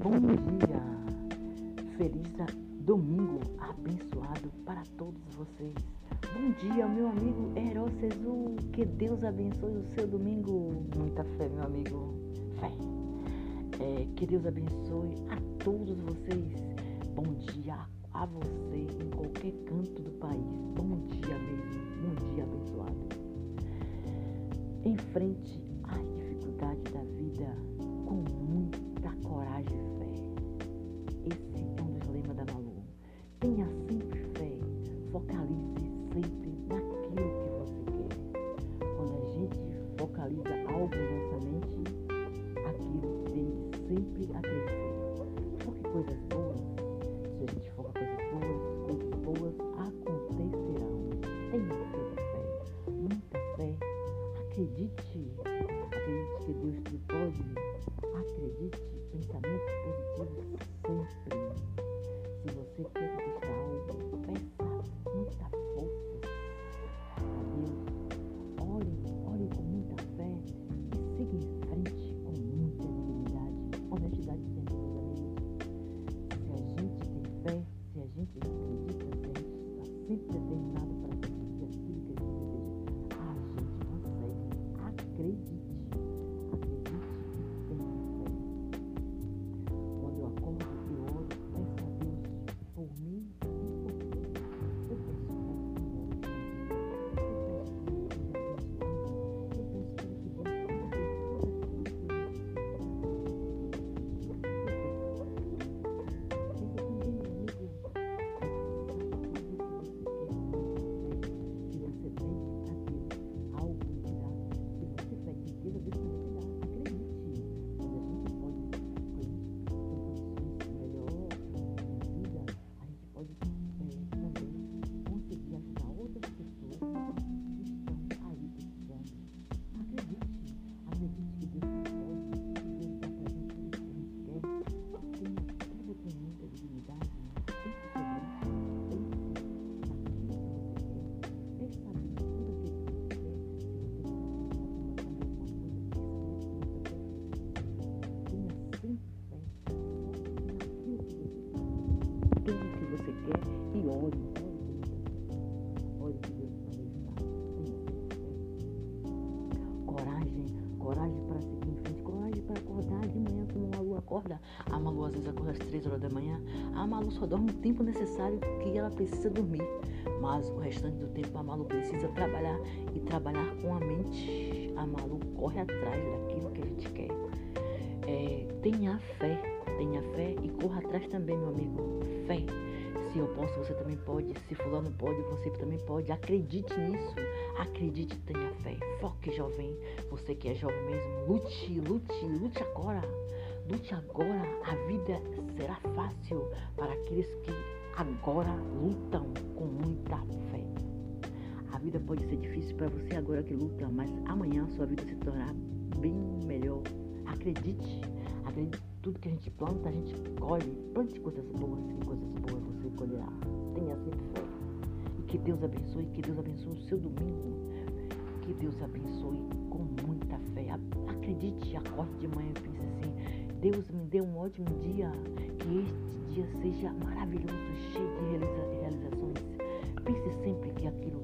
Bom dia! Feliz domingo abençoado para todos vocês. Bom dia, meu amigo Herócesu. Que Deus abençoe o seu domingo. Muita fé, meu amigo. Fé. É, que Deus abençoe a todos vocês. Bom dia a você em qualquer canto do país. Bom dia mesmo. Bom dia abençoado. Em frente às dificuldades da vida com muita coragem e fé. Esse é um dos lemas da Malu. Tenha sempre fé. Focalize sempre naquilo que você quer. Quando a gente focaliza algo se a gente acredita, se a Coragem, coragem para seguir em frente, coragem para acordar de manhã como a Malu acorda. A Malu às vezes acorda às 3 horas da manhã. A Malu só dorme o tempo necessário que ela precisa dormir. Mas o restante do tempo a Malu precisa trabalhar e trabalhar com a mente. A Malu corre atrás daquilo que a gente quer. É, tenha fé, tenha fé e corra atrás também, meu amigo. Fé. Se eu posso, você também pode. Se fulano pode, você também pode. Acredite nisso. Acredite, tenha fé. Foque, jovem. Você que é jovem mesmo, lute, lute, lute agora. Lute agora. A vida será fácil para aqueles que agora lutam com muita fé. A vida pode ser difícil para você agora que luta, mas amanhã sua vida se tornará bem melhor. Acredite. Acredite tudo que a gente planta, a gente colhe. Plante coisas boas, que coisas boas você colherá. Tenha sempre fé. E que Deus abençoe, que Deus abençoe o seu domingo. Que Deus abençoe com muita fé. Acredite, acorde de manhã e pense assim: Deus me deu um ótimo dia. Que este dia seja maravilhoso, cheio de realiza- realizações. Pense sempre que aquilo.